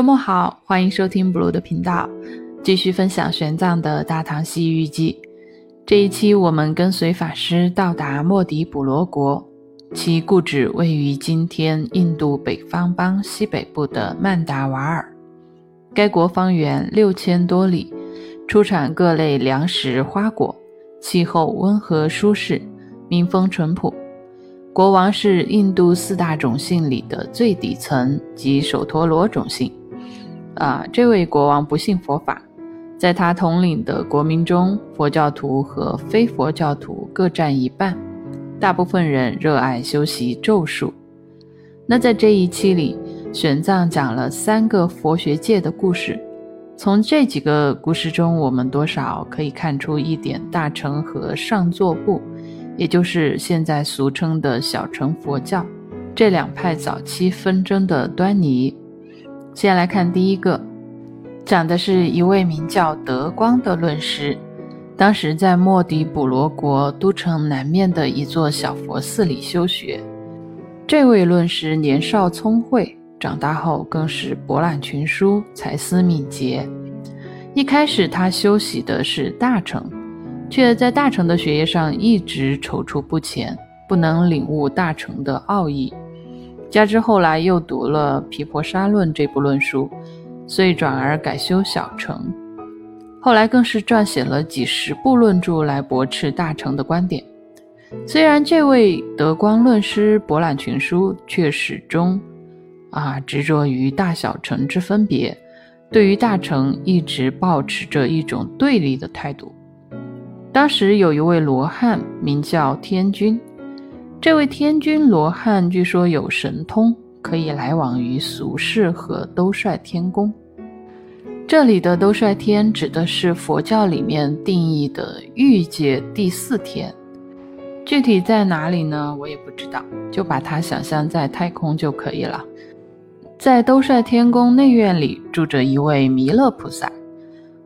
周末好，欢迎收听 Blue 的频道，继续分享玄奘的大唐西域记。这一期我们跟随法师到达莫迪卜罗国，其故址位于今天印度北方邦西北部的曼达瓦尔。该国方圆六千多里，出产各类粮食、花果，气候温和舒适，民风淳朴。国王是印度四大种姓里的最底层即首陀罗种姓。啊，这位国王不信佛法，在他统领的国民中，佛教徒和非佛教徒各占一半，大部分人热爱修习咒术。那在这一期里，玄奘讲了三个佛学界的故事，从这几个故事中，我们多少可以看出一点大乘和上座部。也就是现在俗称的小乘佛教这两派早期纷争的端倪。先来看第一个，讲的是一位名叫德光的论师，当时在莫迪卜罗国都城南面的一座小佛寺里修学。这位论师年少聪慧，长大后更是博览群书，才思敏捷。一开始他修习的是大乘。却在大乘的学业上一直踌躇不前，不能领悟大乘的奥义。加之后来又读了《毗婆沙论》这部论书，所以转而改修小乘。后来更是撰写了几十部论著来驳斥大乘的观点。虽然这位德光论师博览群书，却始终啊执着于大小乘之分别，对于大乘一直保持着一种对立的态度。当时有一位罗汉，名叫天君。这位天君罗汉据说有神通，可以来往于俗世和兜率天宫。这里的兜率天指的是佛教里面定义的欲界第四天，具体在哪里呢？我也不知道，就把它想象在太空就可以了。在兜率天宫内院里住着一位弥勒菩萨。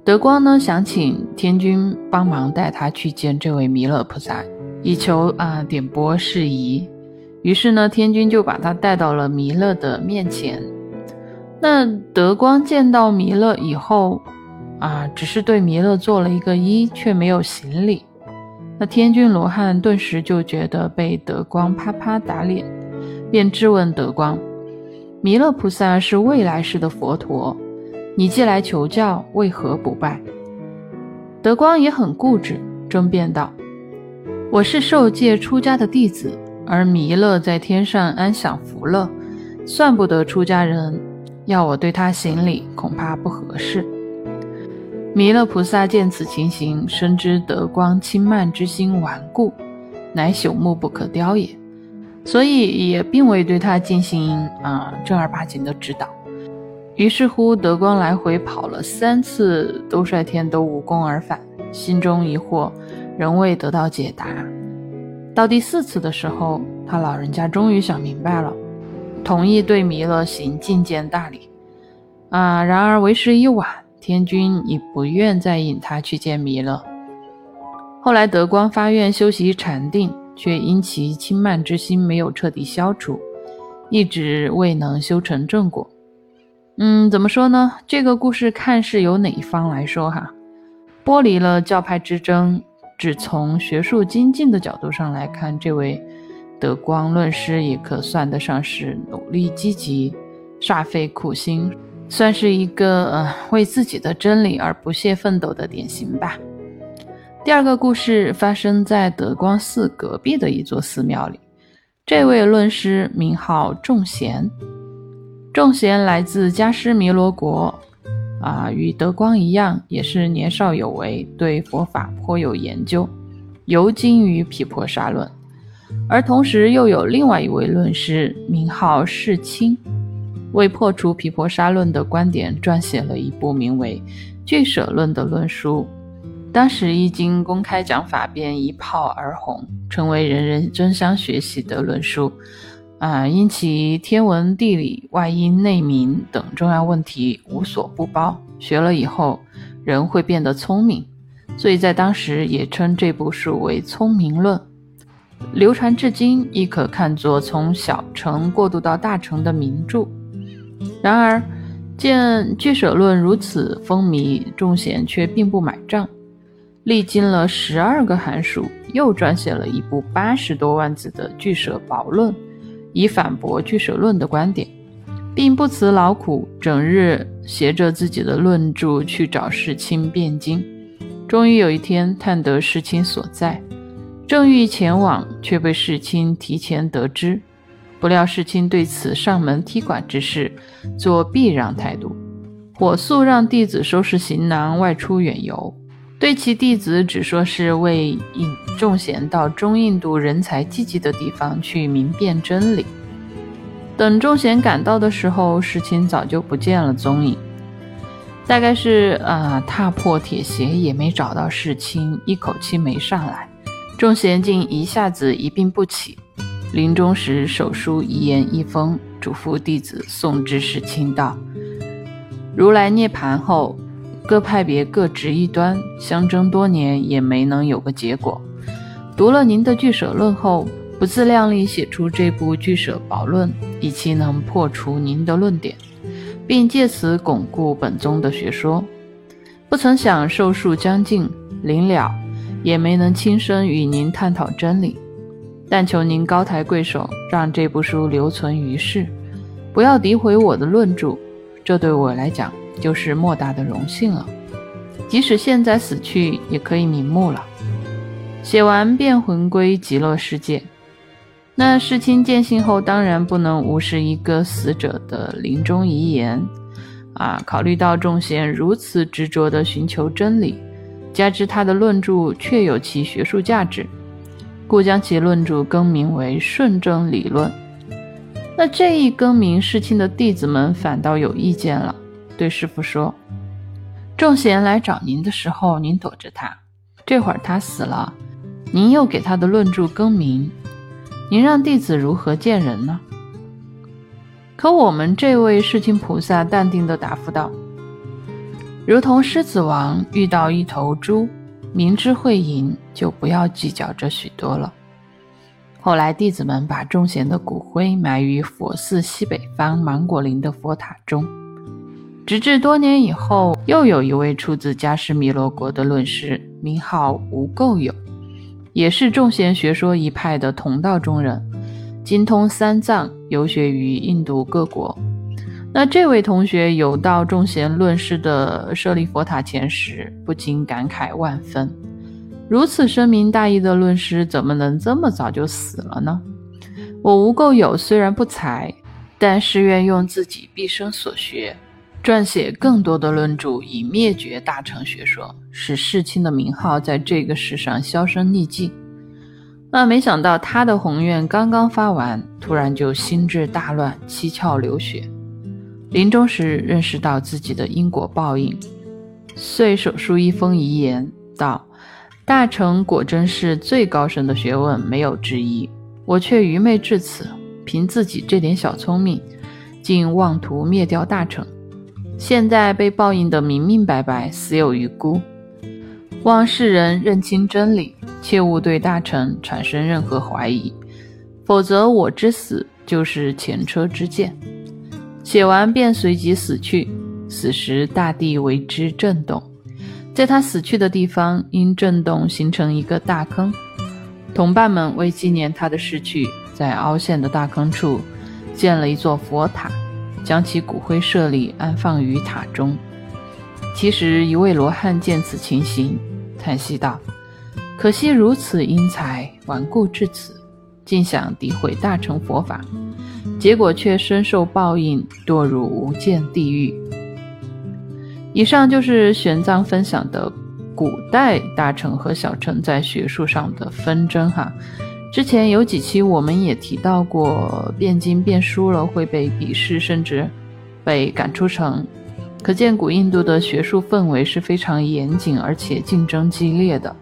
德光呢，想请天君帮忙带他去见这位弥勒菩萨，以求啊点拨事宜。于是呢，天君就把他带到了弥勒的面前。那德光见到弥勒以后，啊，只是对弥勒做了一个揖，却没有行礼。那天君罗汉顿时就觉得被德光啪啪打脸，便质问德光：弥勒菩萨是未来世的佛陀。你既来求教，为何不拜？德光也很固执，争辩道：“我是受戒出家的弟子，而弥勒在天上安享福乐，算不得出家人。要我对他行礼，恐怕不合适。”弥勒菩萨见此情形，深知德光轻慢之心顽固，乃朽木不可雕也，所以也并未对他进行啊正儿八经的指导。于是乎，德光来回跑了三次，兜率天都无功而返，心中疑惑，仍未得到解答。到第四次的时候，他老人家终于想明白了，同意对弥勒行觐见大礼。啊，然而为时已晚，天君已不愿再引他去见弥勒。后来，德光发愿修习禅定，却因其轻慢之心没有彻底消除，一直未能修成正果。嗯，怎么说呢？这个故事看是由哪一方来说哈，剥离了教派之争，只从学术精进的角度上来看，这位德光论师也可算得上是努力积极、煞费苦心，算是一个呃为自己的真理而不懈奋斗的典型吧。第二个故事发生在德光寺隔壁的一座寺庙里，这位论师名号众贤。众贤来自迦湿弥罗国，啊，与德光一样，也是年少有为，对佛法颇有研究，尤精于毗婆沙论。而同时又有另外一位论师，名号世清，为破除毗婆沙论的观点，撰写了一部名为《俱舍论》的论书。当时一经公开讲法，便一炮而红，成为人人争相学习的论书。啊，因其天文地理、外因内民等重要问题无所不包，学了以后人会变得聪明，所以在当时也称这部书为《聪明论》，流传至今亦可看作从小城过渡到大城的名著。然而，见巨舍论如此风靡，众贤却并不买账。历经了十二个寒暑，又撰写了一部八十多万字的《巨舍宝论》，以反驳据舍论的观点，并不辞劳苦，整日携着自己的论著去找世亲辩经。终于有一天，探得世亲所在，正欲前往，却被世亲提前得知。不料世亲对此上门踢馆之事，做避让态度，火速让弟子收拾行囊，外出远游。对其弟子只说是为引众贤到中印度人才济济的地方去明辨真理。等众贤赶到的时候，世亲早就不见了踪影。大概是啊，踏破铁鞋也没找到世亲，一口气没上来。众贤竟一下子一病不起。临终时手书遗言一封，嘱咐弟子送之世亲道：“如来涅盘后。”各派别各执一端，相争多年也没能有个结果。读了您的《据舍论》后，不自量力写出这部《据舍宝论》，以期能破除您的论点，并借此巩固本宗的学说。不曾想寿数将近临了，也没能亲身与您探讨真理。但求您高抬贵手，让这部书留存于世，不要诋毁我的论著。这对我来讲。就是莫大的荣幸了，即使现在死去，也可以瞑目了。写完便魂归极乐世界。那世亲见信后，当然不能无视一个死者的临终遗言啊！考虑到众贤如此执着地寻求真理，加之他的论著确有其学术价值，故将其论著更名为《顺正理论》。那这一更名，世亲的弟子们反倒有意见了。对师傅说：“众贤来找您的时候，您躲着他；这会儿他死了，您又给他的论著更名，您让弟子如何见人呢？”可我们这位世亲菩萨淡定地答复道：“如同狮子王遇到一头猪，明知会赢，就不要计较这许多了。”后来弟子们把众贤的骨灰埋于佛寺西北方芒果林的佛塔中。直至多年以后，又有一位出自迦湿弥罗国的论师，名号无垢友，也是众贤学说一派的同道中人，精通三藏，游学于印度各国。那这位同学有到众贤论师的舍利佛塔前时，不禁感慨万分：如此深明大义的论师，怎么能这么早就死了呢？我无垢友虽然不才，但是愿用自己毕生所学。撰写更多的论著，以灭绝大乘学说，使世亲的名号在这个世上销声匿迹。那没想到他的宏愿刚刚发完，突然就心智大乱，七窍流血。临终时认识到自己的因果报应，遂手书一封遗言，道：“大乘果真是最高深的学问，没有之一。我却愚昧至此，凭自己这点小聪明，竟妄图灭掉大乘。”现在被报应得明明白白，死有余辜。望世人认清真理，切勿对大臣产生任何怀疑，否则我之死就是前车之鉴。写完便随即死去。死时大地为之震动，在他死去的地方因震动形成一个大坑。同伴们为纪念他的逝去，在凹陷的大坑处建了一座佛塔。将其骨灰舍利安放于塔中。其实一位罗汉见此情形，叹息道：“可惜如此英才，顽固至此，竟想诋毁大乘佛法，结果却深受报应，堕入无间地狱。”以上就是玄奘分享的古代大乘和小乘在学术上的纷争哈。之前有几期我们也提到过，辩经辩输了会被鄙视，甚至被赶出城。可见古印度的学术氛围是非常严谨，而且竞争激烈的。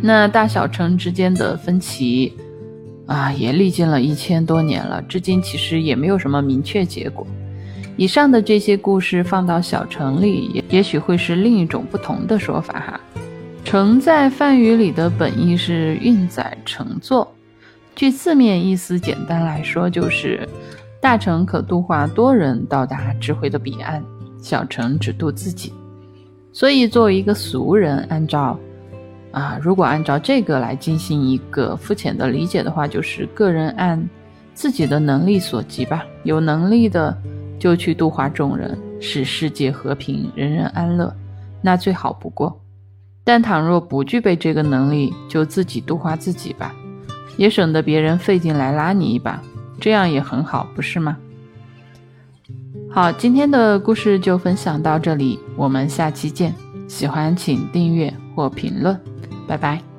那大小城之间的分歧啊，也历经了一千多年了，至今其实也没有什么明确结果。以上的这些故事放到小城里，也也许会是另一种不同的说法哈。城在梵语里的本意是运载、乘坐。据字面意思，简单来说就是大乘可度化多人到达智慧的彼岸，小臣只渡自己。所以，作为一个俗人，按照啊，如果按照这个来进行一个肤浅的理解的话，就是个人按自己的能力所及吧。有能力的就去度化众人，使世界和平，人人安乐，那最好不过。但倘若不具备这个能力，就自己度化自己吧，也省得别人费劲来拉你一把，这样也很好，不是吗？好，今天的故事就分享到这里，我们下期见。喜欢请订阅或评论，拜拜。